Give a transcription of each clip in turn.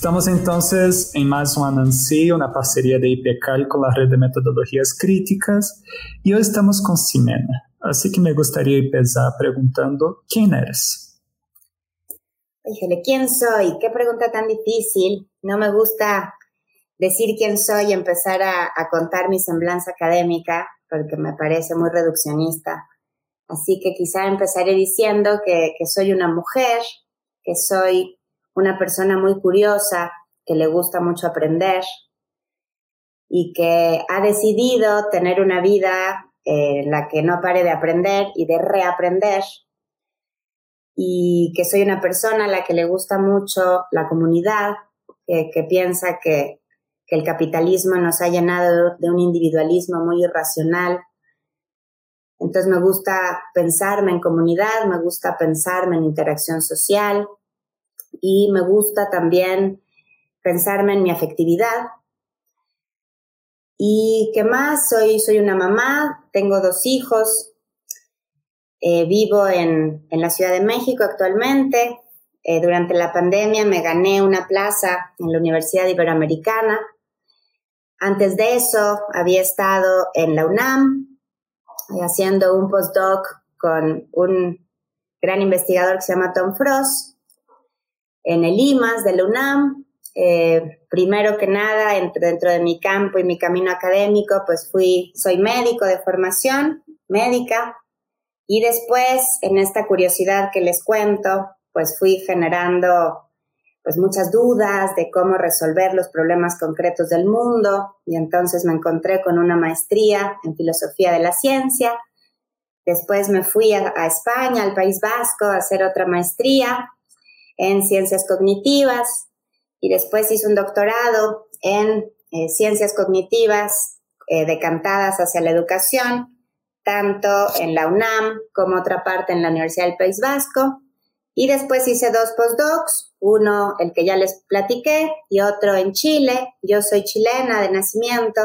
Estamos entonces en más un anuncio, una parcería de IPECAL con la red de metodologías críticas y hoy estamos con Ximena. Así que me gustaría empezar preguntando, ¿quién eres? Híjole, ¿quién soy? Qué pregunta tan difícil. No me gusta decir quién soy y empezar a, contar mi semblanza académica porque me parece muy reduccionista. Así que quizá empezaré diciendo que soy una mujer, que soy una persona muy curiosa, que le gusta mucho aprender y que ha decidido tener una vida en la que no pare de aprender y de reaprender y que soy una persona a la que le gusta mucho la comunidad, que, que piensa que, que el capitalismo nos ha llenado de un individualismo muy irracional. Entonces me gusta pensarme en comunidad, me gusta pensarme en interacción social, y me gusta también pensarme en mi afectividad. ¿Y qué más? Soy, soy una mamá, tengo dos hijos, eh, vivo en, en, la Ciudad de México actualmente. Eh, durante la pandemia me gané una plaza en la Universidad Iberoamericana. Antes de eso había estado en la UNAM eh, haciendo un postdoc con un gran investigador que se llama Tom Frost en el IMAS de la UNAM. Eh, primero que nada, entre, dentro de mi campo y mi camino académico, pues fui, soy médico de formación, médica, y después, en esta curiosidad que les cuento, pues fui generando pues muchas dudas de cómo resolver los problemas concretos del mundo y entonces me encontré con una maestría en filosofía de la ciencia. Después me fui a, a España, al País Vasco, a hacer otra maestría en ciencias cognitivas y después hice un doctorado en eh, ciencias cognitivas eh, decantadas hacia la educación, tanto en la UNAM como otra parte en la Universidad del País Vasco. Y después hice dos postdocs, uno el que ya les platiqué y otro en Chile. Yo soy chilena de nacimiento,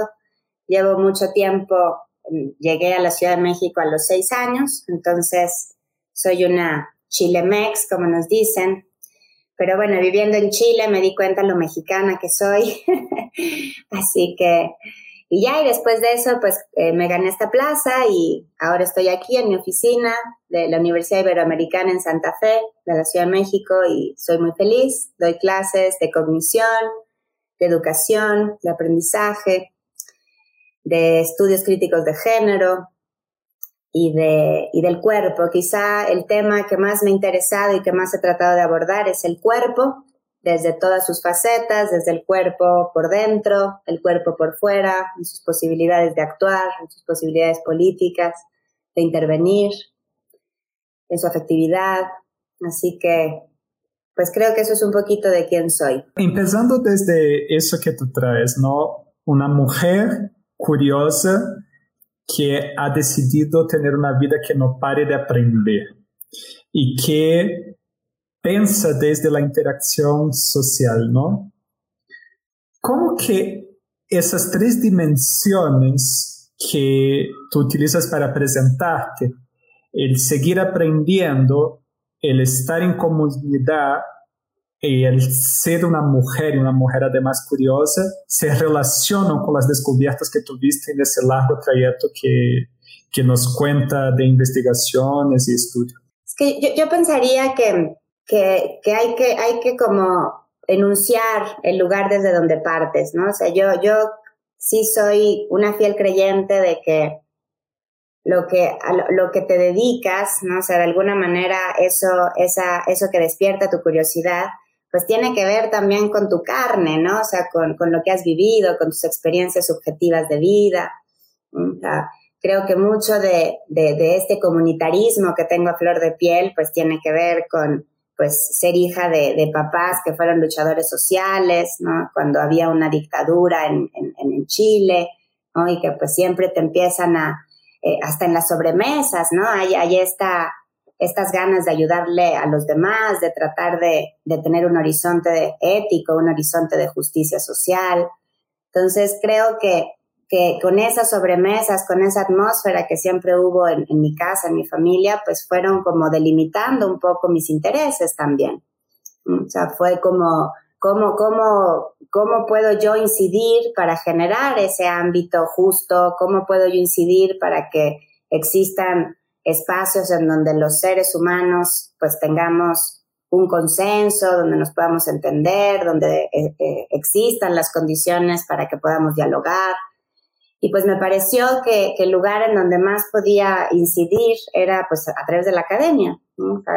llevo mucho tiempo, llegué a la Ciudad de México a los seis años, entonces soy una chilemex, como nos dicen, pero bueno, viviendo en Chile me di cuenta lo mexicana que soy. Así que, y ya, y después de eso, pues eh, me gané esta plaza y ahora estoy aquí en mi oficina de la Universidad Iberoamericana en Santa Fe, de la Ciudad de México, y soy muy feliz. Doy clases de cognición, de educación, de aprendizaje, de estudios críticos de género, y, de, y del cuerpo. Quizá el tema que más me ha interesado y que más he tratado de abordar es el cuerpo, desde todas sus facetas, desde el cuerpo por dentro, el cuerpo por fuera, en sus posibilidades de actuar, en sus posibilidades políticas, de intervenir, en su afectividad. Así que, pues creo que eso es un poquito de quién soy. Empezando desde eso que tú traes, ¿no? Una mujer curiosa que ha decidido tener una vida que no pare de aprender y que pensa desde la interacción social, ¿no? ¿Cómo que esas tres dimensiones que tú utilizas para presentarte, el seguir aprendiendo, el estar en comunidad y el ser una mujer, y una mujer además curiosa, se relacionan con las descubiertas que tuviste en ese largo trayecto que, que nos cuenta de investigaciones y estudios. Es que yo, yo pensaría que, que, que, hay que hay que como enunciar el lugar desde donde partes, ¿no? O sea, yo, yo sí soy una fiel creyente de que lo que, lo, que te dedicas, ¿no? O sea, de alguna manera eso, esa, eso que despierta tu curiosidad, pues tiene que ver también con tu carne, ¿no? O sea, con, con lo que has vivido, con tus experiencias subjetivas de vida. Creo que mucho de, de, de, este comunitarismo que tengo a flor de piel, pues tiene que ver con, pues, ser hija de, de papás que fueron luchadores sociales, ¿no? Cuando había una dictadura en, en, en Chile, ¿no? Y que pues siempre te empiezan a, eh, hasta en las sobremesas, ¿no? Hay, hay esta, estas ganas de ayudarle a los demás, de tratar de, de tener un horizonte ético, un horizonte de justicia social. Entonces creo que, que con esas sobremesas, con esa atmósfera que siempre hubo en, en, mi casa, en mi familia, pues fueron como delimitando un poco mis intereses también. O sea, fue como ¿Cómo, cómo, ¿Cómo puedo yo incidir para generar ese ámbito justo? ¿Cómo puedo yo incidir para que existan espacios en donde los seres humanos pues tengamos un consenso, donde nos podamos entender, donde eh, eh, existan las condiciones para que podamos dialogar? Y pues me pareció que, el lugar en donde más podía incidir era pues a través de la academia.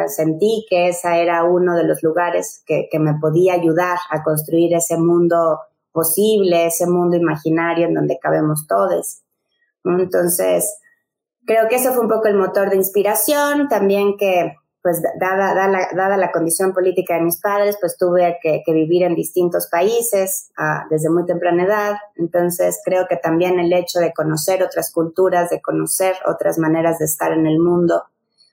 sentí que esa era uno de los lugares que, me podía ayudar a construir ese mundo posible, ese mundo imaginario en donde cabemos todos. Entonces, creo que eso fue un poco el motor de inspiración, también que pues dada, dada, la, condición política de mis padres, pues tuve que, vivir en distintos países ah, desde muy temprana edad. Entonces creo que también el hecho de conocer otras culturas, de conocer otras maneras de estar en el mundo,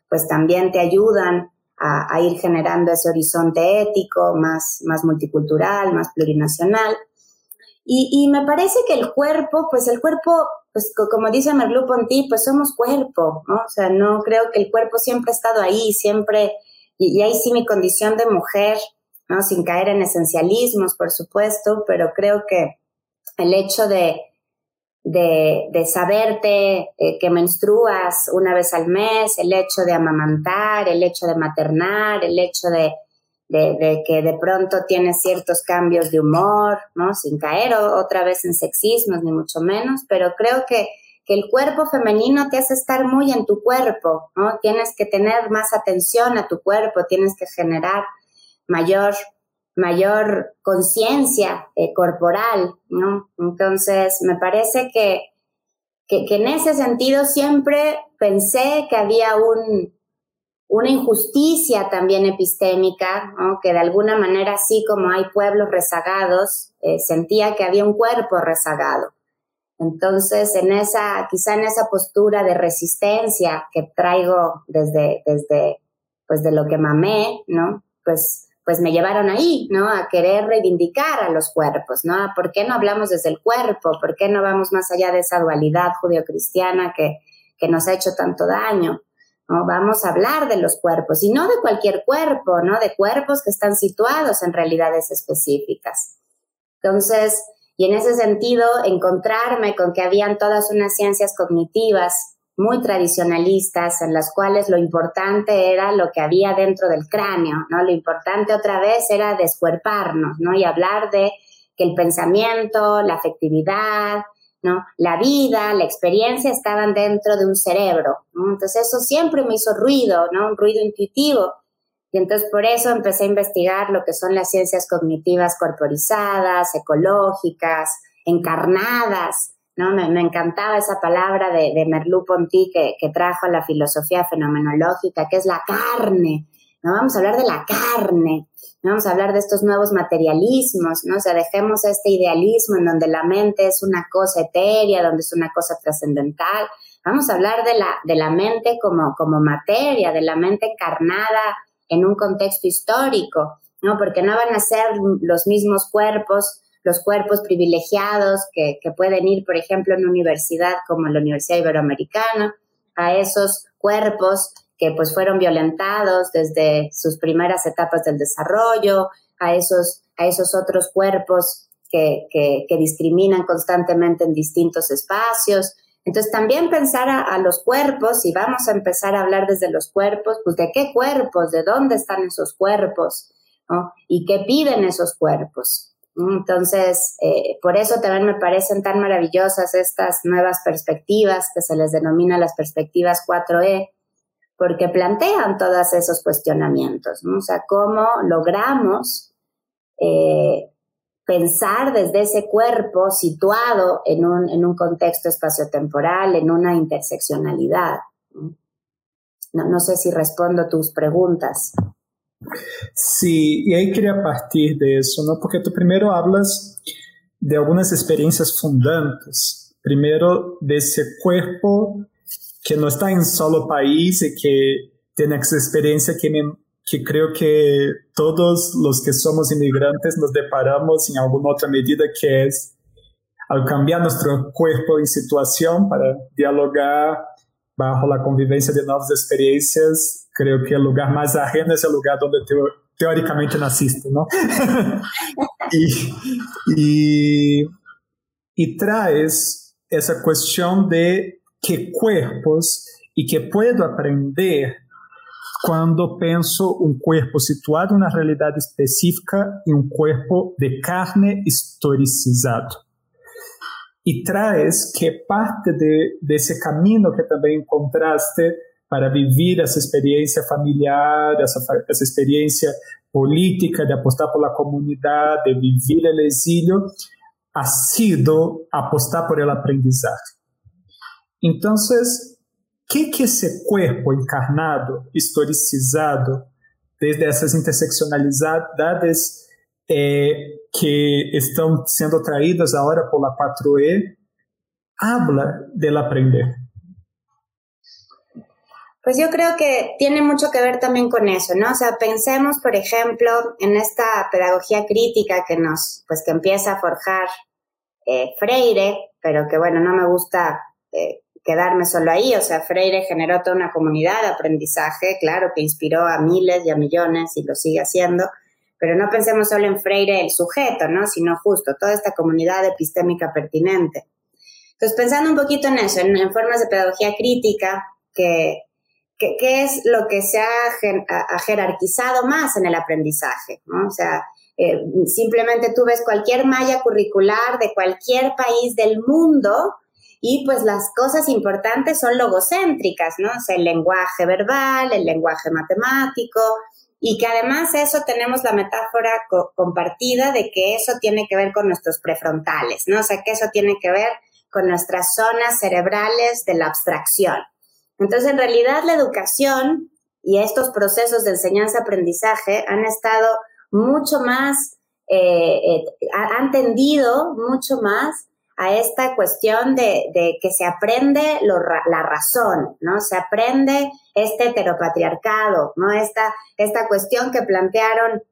pues también te ayudan a, ir generando ese horizonte ético más, más multicultural, más plurinacional. Y, y me parece que el cuerpo, pues el cuerpo pues como dice Merleau-Ponty, pues somos cuerpo, ¿no? O sea, no creo que el cuerpo siempre ha estado ahí, siempre, y, ahí sí mi condición de mujer, ¿no? Sin caer en esencialismos, por supuesto, pero creo que el hecho de, de, de saberte eh, que menstruas una vez al mes, el hecho de amamantar, el hecho de maternar, el hecho de, de, que de pronto tienes ciertos cambios de humor, ¿no? Sin caer otra vez en sexismos, ni mucho menos, pero creo que, que, el cuerpo femenino te hace estar muy en tu cuerpo, ¿no? Tienes que tener más atención a tu cuerpo, tienes que generar mayor, mayor conciencia eh, corporal, ¿no? Entonces, me parece que, que en ese sentido siempre pensé que había un, una injusticia también epistémica, que de alguna manera, así como hay pueblos rezagados, eh, sentía que había un cuerpo rezagado. Entonces, en esa, quizá en esa postura de resistencia que traigo desde, desde, pues de lo que mamé, ¿no? Pues, pues me llevaron ahí, ¿no? A querer reivindicar a los cuerpos, ¿no? ¿Por qué no hablamos desde el cuerpo? ¿Por qué no vamos más allá de esa dualidad judio-cristiana que, que nos ha hecho tanto daño? ¿No? Vamos a hablar de los cuerpos y no de cualquier cuerpo, ¿no? De cuerpos que están situados en realidades específicas. Entonces, y en ese sentido, encontrarme con que habían todas unas ciencias cognitivas muy tradicionalistas en las cuales lo importante era lo que había dentro del cráneo, ¿no? Lo importante otra vez era descuerparnos, ¿no? Y hablar de que el pensamiento, la afectividad, la vida, la experiencia estaban dentro de un cerebro, Entonces eso siempre me hizo ruido, ¿no? Un ruido intuitivo. Y entonces por eso empecé a investigar lo que son las ciencias cognitivas corporizadas, ecológicas, encarnadas, ¿no? Me, encantaba esa palabra de, de Merleau-Ponty que, que trajo la filosofía fenomenológica, que es la carne, ¿no? Vamos a hablar de la carne, Vamos a hablar de estos nuevos materialismos, ¿no? O sea, dejemos este idealismo en donde la mente es una cosa etérea, donde es una cosa trascendental. Vamos a hablar de la, de la mente como, como materia, de la mente encarnada en un contexto histórico, ¿no? Porque no van a ser los mismos cuerpos, los cuerpos privilegiados que, que pueden ir, por ejemplo, en una universidad como la Universidad Iberoamericana, a esos cuerpos que pues fueron violentados desde sus primeras etapas del desarrollo, a esos, a esos otros cuerpos que, que, discriminan constantemente en distintos espacios. Entonces también pensar a, los cuerpos, y vamos a empezar a hablar desde los cuerpos, pues de qué cuerpos, de dónde están esos cuerpos, ¿no? Y qué piden esos cuerpos. Entonces, eh, por eso también me parecen tan maravillosas estas nuevas perspectivas que se les denomina las perspectivas 4E, porque plantean todos esos cuestionamientos, ¿no? O sea, cómo logramos eh, pensar desde ese cuerpo situado en un, en un contexto espaciotemporal, en una interseccionalidad. No, no sé si respondo tus preguntas. Sí, y ahí quería partir de eso, ¿no? Porque tú primero hablas de algunas experiencias fundantes. Primero, de ese cuerpo que no está en solo país y que tiene experiencia que, que creo que todos los que somos inmigrantes nos deparamos en alguna otra medida, que es al cambiar nuestro cuerpo en situación para dialogar bajo la convivencia de nuevas experiencias, creo que el lugar más ajeno es el lugar donde teóricamente naciste, ¿no? y, y, traes esa cuestión de qué cuerpos y qué puedo aprender cuando pienso un cuerpo situado en una realidad específica y un cuerpo de carne historicizado y traes que parte de, de, ese camino que también encontraste para vivir esa experiencia familiar, esa, esa experiencia política, de apostar por la comunidad, de vivir el exilio, ha sido apostar por el aprendizaje. Entonces, ¿qué que ese cuerpo encarnado, historicizado, desde esas interseccionalidades eh, que están siendo traídas ahora por la 4E, habla del aprender? Pues yo creo que tiene mucho que ver también con eso, ¿no? O sea, pensemos, por ejemplo, en esta pedagogía crítica que nos, pues que empieza a forjar eh, Freire, pero que bueno, no me gusta eh, quedarme solo ahí, o sea, Freire generó toda una comunidad de aprendizaje, claro, que inspiró a miles y a millones y lo sigue haciendo, pero no pensemos solo en Freire el sujeto, ¿no? Sino justo toda esta comunidad epistémica pertinente. Entonces, pensando un poquito en eso, en, formas de pedagogía crítica, que, que, es lo que se ha, jerarquizado más en el aprendizaje, ¿no? O sea, eh, simplemente tú ves cualquier malla curricular de cualquier país del mundo y pues las cosas importantes son logocéntricas, ¿no? O sea, el lenguaje verbal, el lenguaje matemático, y que además eso tenemos la metáfora compartida de que eso tiene que ver con nuestros prefrontales, ¿no? O sea, que eso tiene que ver con nuestras zonas cerebrales de la abstracción. Entonces, en realidad, la educación y estos procesos de enseñanza-aprendizaje han estado mucho más, eh, eh, han tendido mucho más a esta cuestión de, que se aprende la razón, ¿no? Se aprende este heteropatriarcado, ¿no? Esta, esta cuestión que plantearon,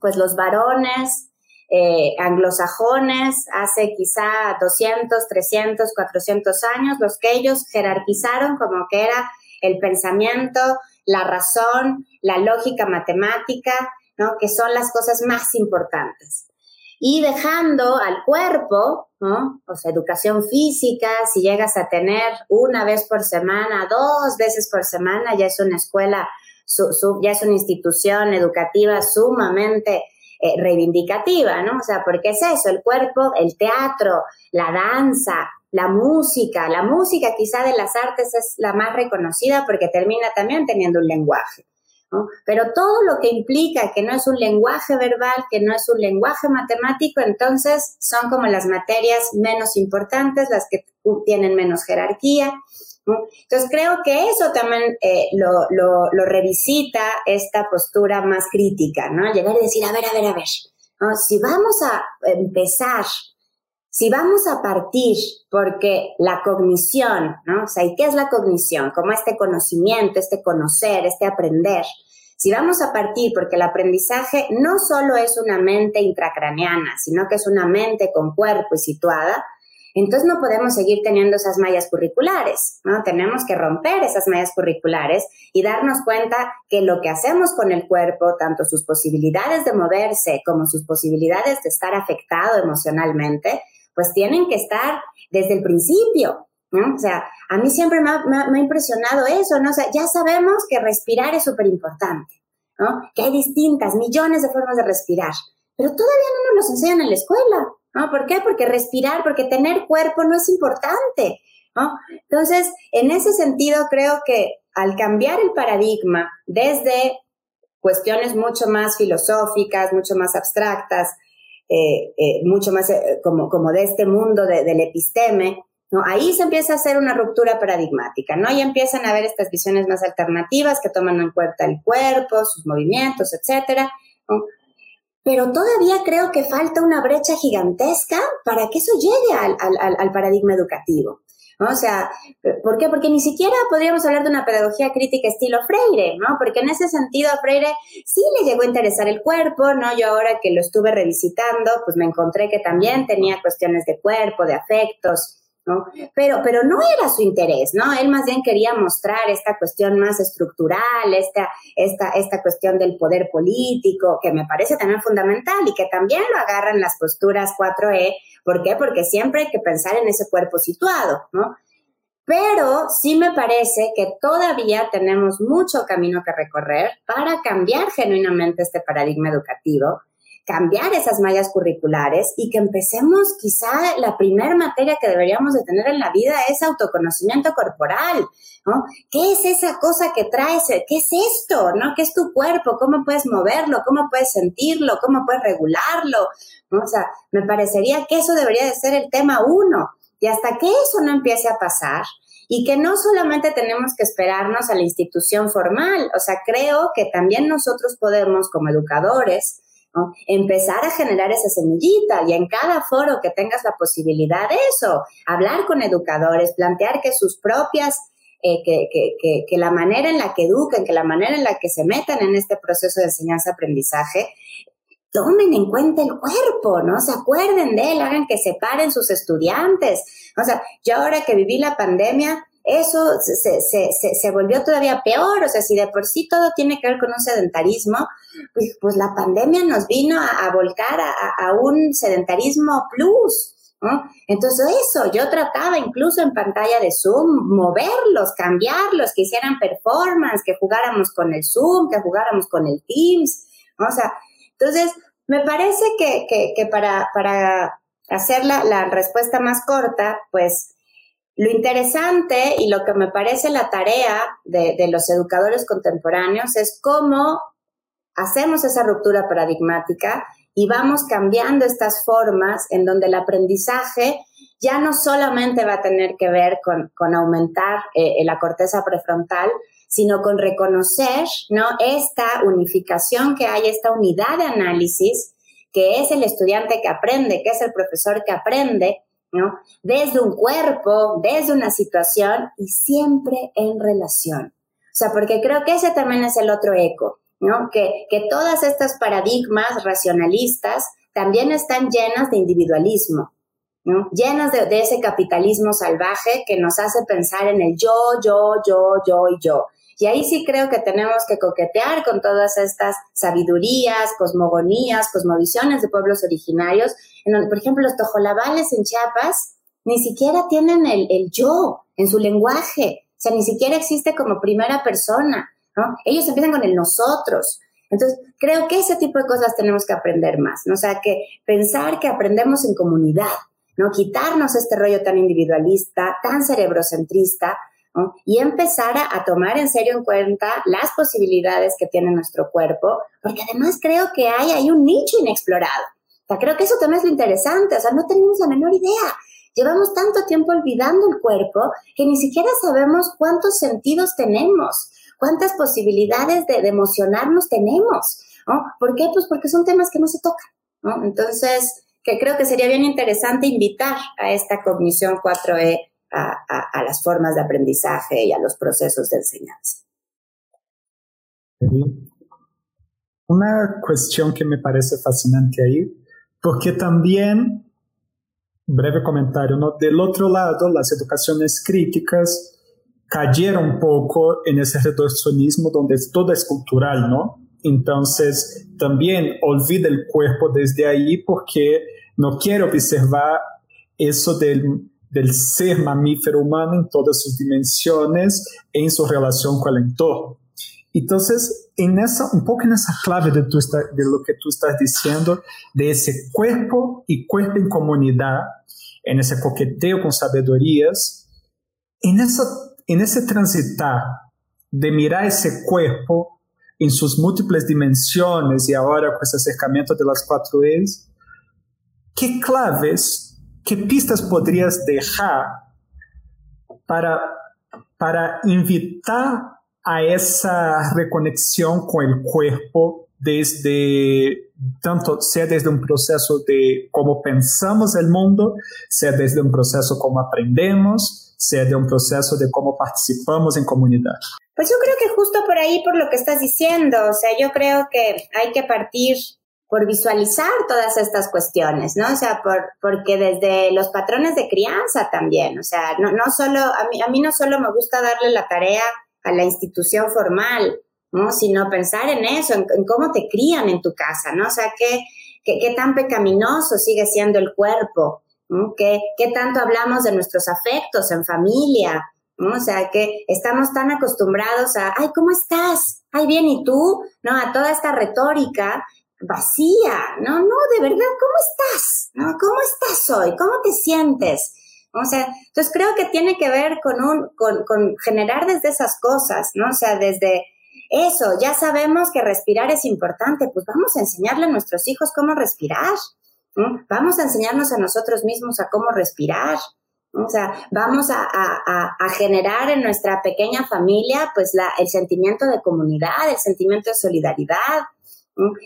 pues, los varones eh, anglosajones hace quizá 200, 300, 400 años, los que ellos jerarquizaron como que era el pensamiento, la razón, la lógica matemática, ¿no? Que son las cosas más importantes y dejando al cuerpo. O sea, educación física, si llegas a tener una vez por semana, dos veces por semana, ya es una escuela, ya es una institución educativa sumamente eh, reivindicativa, ¿no? O sea, porque es eso, el cuerpo, el teatro, la danza, la música, la música quizá de las artes es la más reconocida porque termina también teniendo un lenguaje. Pero todo lo que implica que no es un lenguaje verbal, que no es un lenguaje matemático, entonces son como las materias menos importantes, las que tienen menos jerarquía. Entonces creo que eso también eh, lo, lo, revisita esta postura más crítica, ¿no? Llegar y decir, a ver, a ver, a ver, si vamos a empezar si vamos a partir porque la cognición, ¿no? O sea, ¿y qué es la cognición? Como este conocimiento, este conocer, este aprender. Si vamos a partir porque el aprendizaje no solo es una mente intracraneana, sino que es una mente con cuerpo y situada, entonces no podemos seguir teniendo esas mallas curriculares, ¿no? Tenemos que romper esas mallas curriculares y darnos cuenta que lo que hacemos con el cuerpo, tanto sus posibilidades de moverse como sus posibilidades de estar afectado emocionalmente, pues tienen que estar desde el principio, ¿no? O sea, a mí siempre me ha, impresionado eso, ¿no? O sea, ya sabemos que respirar es súper importante, ¿no? Que hay distintas, millones de formas de respirar, pero todavía no nos los enseñan en la escuela. ¿no? ¿Por qué? Porque respirar, porque tener cuerpo no es importante. ¿no? Entonces, en ese sentido, creo que al cambiar el paradigma desde cuestiones mucho más filosóficas, mucho más abstractas, eh, eh, mucho más eh, como, como de este mundo del episteme, ¿no? Ahí se empieza a hacer una ruptura paradigmática, ¿no? Y empiezan a ver estas visiones más alternativas que toman en cuenta el cuerpo, sus movimientos, etcétera, Pero todavía creo que falta una brecha gigantesca para que eso llegue al, al paradigma educativo. O sea, ¿por qué? Porque ni siquiera podríamos hablar de una pedagogía crítica estilo Freire, ¿no? Porque en ese sentido a Freire sí le llegó a interesar el cuerpo, ¿no? Yo ahora que lo estuve revisitando, pues me encontré que también tenía cuestiones de cuerpo, de afectos, Pero, pero no era su interés, ¿no? Él más bien quería mostrar esta cuestión más estructural, esta, esta, esta cuestión del poder político, que me parece también fundamental y que también lo agarran las posturas 4E. ¿Por qué? Porque siempre hay que pensar en ese cuerpo situado, ¿no? Pero sí me parece que todavía tenemos mucho camino que recorrer para cambiar genuinamente este paradigma educativo cambiar esas mallas curriculares y que empecemos quizá la primera materia que deberíamos de tener en la vida es autoconocimiento corporal, ¿no? ¿Qué es esa cosa que traes? ¿Qué es esto? ¿No? ¿Qué es tu cuerpo? ¿Cómo puedes moverlo? ¿Cómo puedes sentirlo? ¿Cómo puedes regularlo? O sea, me parecería que eso debería de ser el tema uno. Y hasta que eso no empiece a pasar, y que no solamente tenemos que esperarnos a la institución formal, o sea, creo que también nosotros podemos como educadores Empezar a generar esa semillita y en cada foro que tengas la posibilidad de eso, hablar con educadores, plantear que sus propias, eh, que, que, que, la manera en la que eduquen, que la manera en la que se metan en este proceso de enseñanza-aprendizaje, tomen en cuenta el cuerpo, ¿no? Se acuerden de él, hagan que separen sus estudiantes. O sea, yo ahora que viví la pandemia, eso se, se, se, volvió todavía peor. O sea, si de por sí todo tiene que ver con un sedentarismo, pues, pues la pandemia nos vino a, volcar a, un sedentarismo plus. Entonces eso, yo trataba incluso en pantalla de Zoom, moverlos, cambiarlos, que hicieran performance, que jugáramos con el Zoom, que jugáramos con el Teams. O sea, entonces, me parece que, que, para, para hacer la respuesta más corta, pues lo interesante y lo que me parece la tarea de, los educadores contemporáneos es cómo hacemos esa ruptura paradigmática y vamos cambiando estas formas en donde el aprendizaje ya no solamente va a tener que ver con, aumentar eh, la corteza prefrontal, sino con reconocer ¿no? esta unificación que hay, esta unidad de análisis, que es el estudiante que aprende, que es el profesor que aprende, desde un cuerpo, desde una situación y siempre en relación. O sea, porque creo que ese también es el otro eco, ¿no? Que, que todas estas paradigmas racionalistas también están llenas de individualismo, ¿no? Llenas de, de, ese capitalismo salvaje que nos hace pensar en el yo, yo, yo, yo y yo. Y ahí sí creo que tenemos que coquetear con todas estas sabidurías, cosmogonías, cosmovisiones de pueblos originarios, en donde, por ejemplo, los tojolabales en Chiapas ni siquiera tienen el, el yo en su lenguaje, o sea, ni siquiera existe como primera persona, ¿no? Ellos empiezan con el nosotros. Entonces, creo que ese tipo de cosas tenemos que aprender más, ¿no? O sea, que pensar que aprendemos en comunidad, ¿no? Quitarnos este rollo tan individualista, tan cerebrocentrista, y empezar a, tomar en serio en cuenta las posibilidades que tiene nuestro cuerpo, porque además creo que hay, hay un nicho inexplorado. O creo que eso también es lo interesante, o sea, no tenemos la menor idea. Llevamos tanto tiempo olvidando el cuerpo que ni siquiera sabemos cuántos sentidos tenemos, cuántas posibilidades de, emocionarnos tenemos. ¿Por qué? Pues porque son temas que no se tocan. Entonces, que creo que sería bien interesante invitar a esta cognición 4E a, las formas de aprendizaje y a los procesos de enseñanza. Una cuestión que me parece fascinante ahí, porque también, breve comentario, ¿no? del otro lado, las educaciones críticas cayeron un poco en ese reduccionismo donde todo es cultural, ¿no? Entonces, también olvida el cuerpo desde ahí porque no quiere observar eso del del ser mamífero humano en todas sus dimensiones en su relación con el entorno. Entonces, en esa, un poco en esa clave de, tu, de lo que tú estás diciendo, de ese cuerpo y cuerpo en comunidad, en ese coqueteo con sabidurías, en, esa, en ese transitar de mirar ese cuerpo en sus múltiples dimensiones y ahora con ese acercamiento de las cuatro E's, ¿qué claves, qué pistas podrías dejar para, para invitar a esa reconexión con el cuerpo desde tanto sea desde un proceso de cómo pensamos el mundo, sea desde un proceso como aprendemos, sea de un proceso de cómo participamos en comunidad. Pues yo creo que justo por ahí, por lo que estás diciendo, o sea, yo creo que hay que partir por visualizar todas estas cuestiones, ¿no? O sea, por, porque desde los patrones de crianza también, o sea, no, no solo, a mí, a mí no solo me gusta darle la tarea a la institución formal, ¿no? Sino pensar en eso, en, cómo te crían en tu casa, ¿no? O sea, qué, qué, tan pecaminoso sigue siendo el cuerpo, ¿no? ¿Qué, qué tanto hablamos de nuestros afectos en familia, ¿no? O sea, que estamos tan acostumbrados a, ay, ¿cómo estás? Ay, bien, ¿y tú? ¿No? A toda esta retórica vacía, ¿no? No, de verdad, ¿cómo estás? ¿No? ¿Cómo estás hoy? ¿Cómo te sientes? O sea, entonces creo que tiene que ver con un, con, con generar desde esas cosas, ¿no? O sea, desde eso, ya sabemos que respirar es importante, pues vamos a enseñarle a nuestros hijos cómo respirar, ¿no? Vamos a enseñarnos a nosotros mismos a cómo respirar, o sea, vamos a, a, a, generar en nuestra pequeña familia, pues, la, el sentimiento de comunidad, el sentimiento de solidaridad,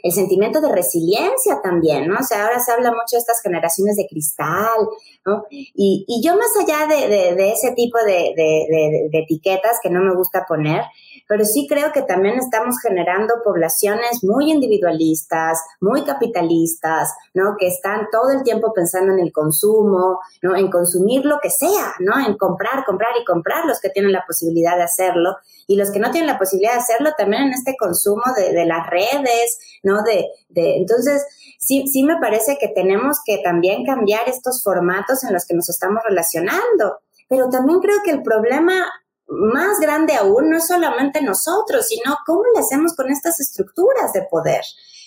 el sentimiento de resiliencia también, ¿no? O sea, ahora se habla mucho de estas generaciones de cristal, ¿no? Y, y yo más allá de, de, de ese tipo de, de, etiquetas que no me gusta poner, pero sí creo que también estamos generando poblaciones muy individualistas, muy capitalistas, ¿no? Que están todo el tiempo pensando en el consumo, ¿no? En consumir lo que sea, ¿no? En comprar, comprar y comprar los que tienen la posibilidad de hacerlo y los que no tienen la posibilidad de hacerlo también en este consumo de, las redes, ¿no? De, de, entonces, sí, sí me parece que tenemos que también cambiar estos formatos en los que nos estamos relacionando. Pero también creo que el problema más grande aún no es solamente nosotros, sino cómo le hacemos con estas estructuras de poder.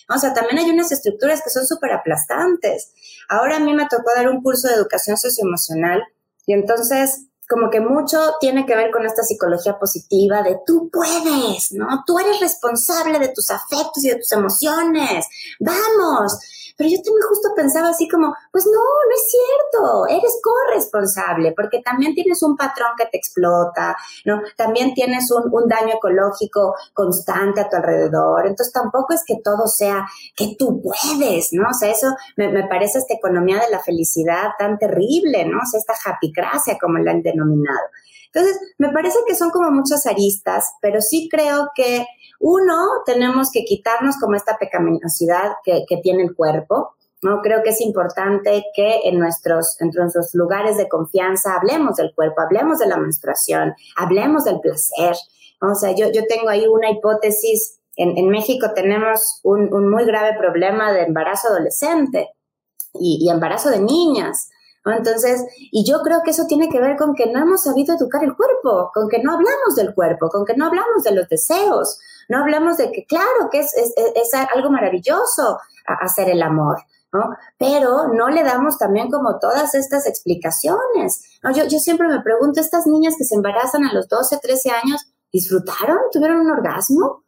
O sea, también hay unas estructuras que son súper aplastantes. Ahora a mí me tocó dar un curso de educación socioemocional y entonces como que mucho tiene que ver con esta psicología positiva de tú puedes, ¿no? Tú eres responsable de tus afectos y de tus emociones. Vamos. Pero yo también justo pensaba así como, pues no, no es cierto, eres corresponsable, porque también tienes un patrón que te explota, ¿no? También tienes un, un daño ecológico constante a tu alrededor, entonces tampoco es que todo sea que tú puedes, ¿no? O sea, eso me, me parece esta economía de la felicidad tan terrible, ¿no? O sea, esta japicracia como la han denominado. Entonces, me parece que son como muchas aristas, pero sí creo que uno, tenemos que quitarnos como esta pecaminosidad que, que tiene el cuerpo, ¿no? Creo que es importante que en nuestros, en nuestros lugares de confianza hablemos del cuerpo, hablemos de la menstruación, hablemos del placer. O sea, yo, yo tengo ahí una hipótesis. En, en México tenemos un, un, muy grave problema de embarazo adolescente y, embarazo de niñas. Entonces, y yo creo que eso tiene que ver con que no hemos sabido educar el cuerpo, con que no hablamos del cuerpo, con que no hablamos de los deseos, no hablamos de que, claro, que es, es algo maravilloso hacer el amor, ¿no? Pero no le damos también como todas estas explicaciones. ¿no? Yo, yo siempre me pregunto, estas niñas que se embarazan a los 12, 13 años, ¿disfrutaron? ¿Tuvieron un orgasmo?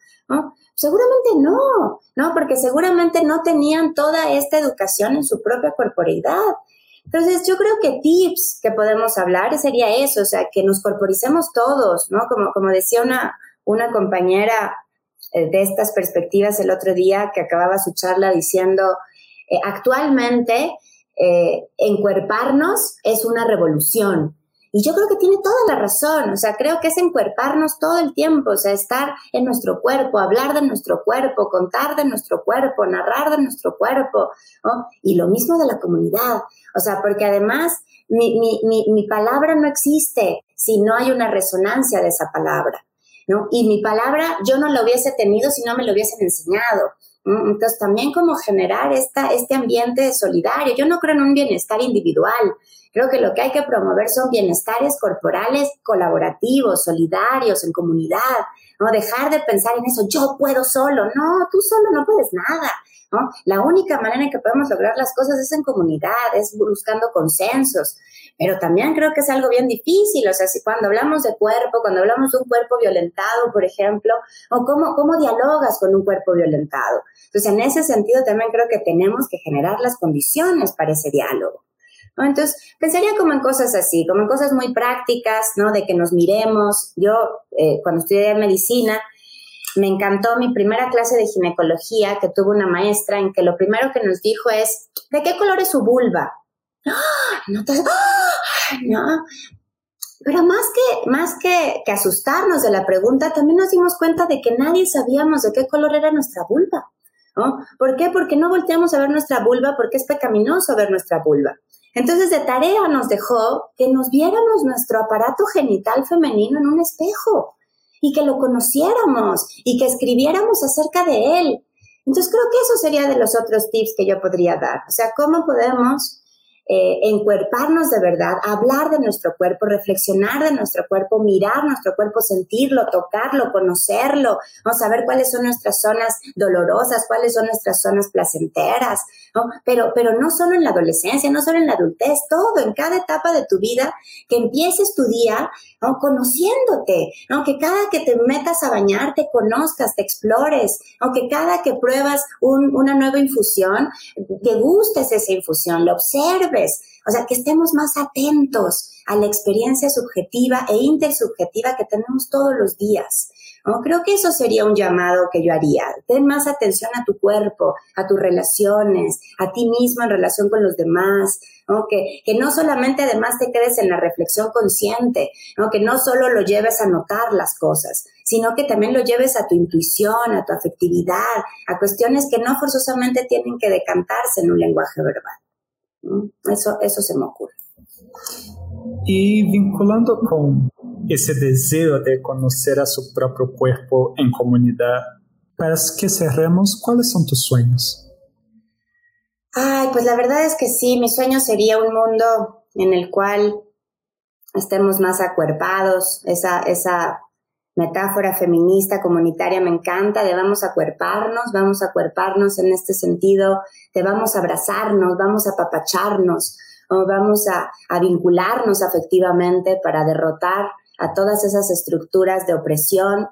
Seguramente no, ¿no? Porque seguramente no tenían toda esta educación en su propia corporeidad. Entonces, yo creo que tips que podemos hablar sería eso, o sea, que nos corporicemos todos, ¿no? Como, como decía una, una compañera eh, de estas perspectivas el otro día que acababa su charla diciendo, eh, actualmente eh, encuerparnos es una revolución. Y yo creo que tiene toda la razón, o sea, creo que es encuerparnos todo el tiempo, o sea, estar en nuestro cuerpo, hablar de nuestro cuerpo, contar de nuestro cuerpo, narrar de nuestro cuerpo. Y lo mismo de la comunidad, o sea, porque además mi, mi, mi, mi palabra no existe si no hay una resonancia de esa palabra. ¿no? Y mi palabra yo no la hubiese tenido si no me lo hubiesen enseñado. Entonces, también como generar esta, este ambiente solidario. Yo no creo en un bienestar individual. Creo que lo que hay que promover son bienestares corporales colaborativos, solidarios, en comunidad. ¿no? Dejar de pensar en eso, yo puedo solo, no, tú solo no puedes nada, ¿no? La única manera en que podemos lograr las cosas es en comunidad, es buscando consensos, pero también creo que es algo bien difícil, o sea, si cuando hablamos de cuerpo, cuando hablamos de un cuerpo violentado, por ejemplo, o cómo, cómo dialogas con un cuerpo violentado. Entonces, en ese sentido también creo que tenemos que generar las condiciones para ese diálogo. Entonces, pensaría como en cosas así, como en cosas muy prácticas, ¿no? De que nos miremos. Yo, eh, cuando estudié medicina, me encantó mi primera clase de ginecología que tuvo una maestra en que lo primero que nos dijo es, ¿de qué color es su vulva? ¡Ah! ¡Ah! no. Pero más que, más que asustarnos de la pregunta, también nos dimos cuenta de que nadie sabíamos de qué color era nuestra vulva. ¿no? ¿Por qué? Porque no volteamos a ver nuestra vulva, porque es pecaminoso ver nuestra vulva. Entonces de tarea nos dejó que nos viéramos nuestro aparato genital femenino en un espejo y que lo conociéramos y que escribiéramos acerca de él. Entonces creo que eso sería de los otros tips que yo podría dar. O sea, cómo podemos eh, encuerparnos de verdad, hablar de nuestro cuerpo, reflexionar de nuestro cuerpo, mirar nuestro cuerpo, sentirlo, tocarlo, conocerlo, vamos a ver cuáles son nuestras zonas dolorosas, cuáles son nuestras zonas placenteras, ¿no? Pero, pero no solo en la adolescencia, no solo en la adultez, todo, en cada etapa de tu vida, que empieces tu día ¿no? conociéndote, ¿no? que cada que te metas a bañar te conozcas, te explores, aunque cada que pruebas una nueva infusión, te gustes esa infusión, lo observes, o sea, que estemos más atentos a la experiencia subjetiva e intersubjetiva que tenemos todos los días. Creo que eso sería un llamado que yo haría. Ten más atención a tu cuerpo, a tus relaciones, a ti mismo en relación con los demás, que, que, no solamente además te quedes en la reflexión consciente, ¿no? que no solo lo lleves a notar las cosas, sino que también lo lleves a tu intuición, a tu afectividad, a cuestiones que no forzosamente tienen que decantarse en un lenguaje verbal. Eso, eso se me ocurre. Y vinculando con ese deseo de conocer a su propio cuerpo en comunidad, para que cerremos, ¿cuáles son tus sueños? Ay, pues la verdad es que sí, mi sueño sería un mundo en el cual estemos más acuerpados, esa, esa metáfora feminista comunitaria me encanta, de vamos a acuerparnos, vamos a acuerparnos en este sentido, de vamos a abrazarnos, vamos a apapacharnos, o vamos a, a vincularnos afectivamente para derrotar a todas esas estructuras de opresión.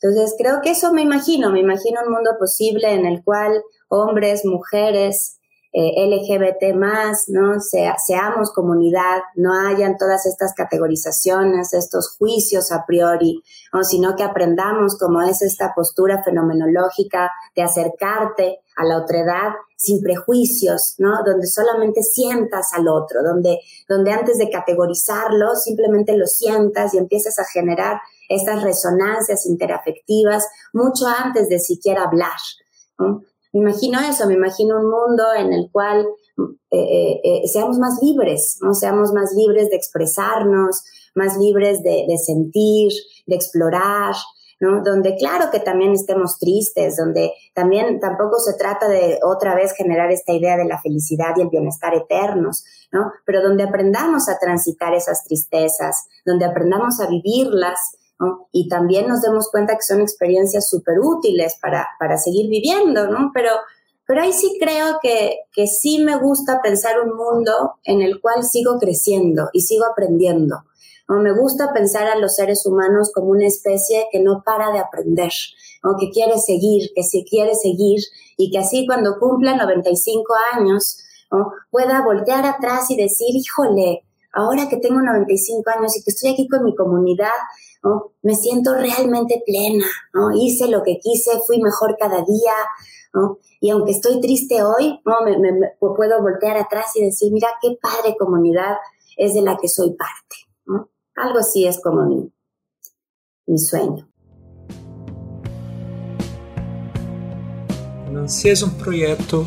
Entonces, creo que eso me imagino, me imagino un mundo posible en el cual hombres, mujeres, eh, LGBT más, ¿no? seamos comunidad, no hayan todas estas categorizaciones, estos juicios a priori, sino que aprendamos como es esta postura fenomenológica de acercarte a la otredad sin prejuicios, ¿no? Donde solamente sientas al otro, donde, donde antes de categorizarlo, simplemente lo sientas y empiezas a generar estas resonancias interafectivas mucho antes de siquiera hablar. Me imagino eso, me imagino un mundo en el cual eh, eh, eh, seamos más libres, ¿no? Seamos más libres de expresarnos, más libres de, de sentir, de explorar, ¿no? Donde claro que también estemos tristes, donde también tampoco se trata de otra vez generar esta idea de la felicidad y el bienestar eternos, ¿no? Pero donde aprendamos a transitar esas tristezas, donde aprendamos a vivirlas, y también nos demos cuenta que son experiencias súper útiles para, para seguir viviendo, ¿no? Pero, pero ahí sí creo que, que sí me gusta pensar un mundo en el cual sigo creciendo y sigo aprendiendo. ¿no? Me gusta pensar a los seres humanos como una especie que no para de aprender, ¿no? que quiere seguir, que se quiere seguir y que así cuando cumpla 95 años pueda voltear atrás y decir, híjole, ahora que tengo 95 años y que estoy aquí con mi comunidad, me siento realmente plena, ¿no? Hice lo que quise, fui mejor cada día, ¿no? Y aunque estoy triste hoy, ¿no? Me, puedo voltear atrás y decir, mira qué padre comunidad es de la que soy parte, ¿no? Algo así es como mi, mi sueño. Nancy es un proyecto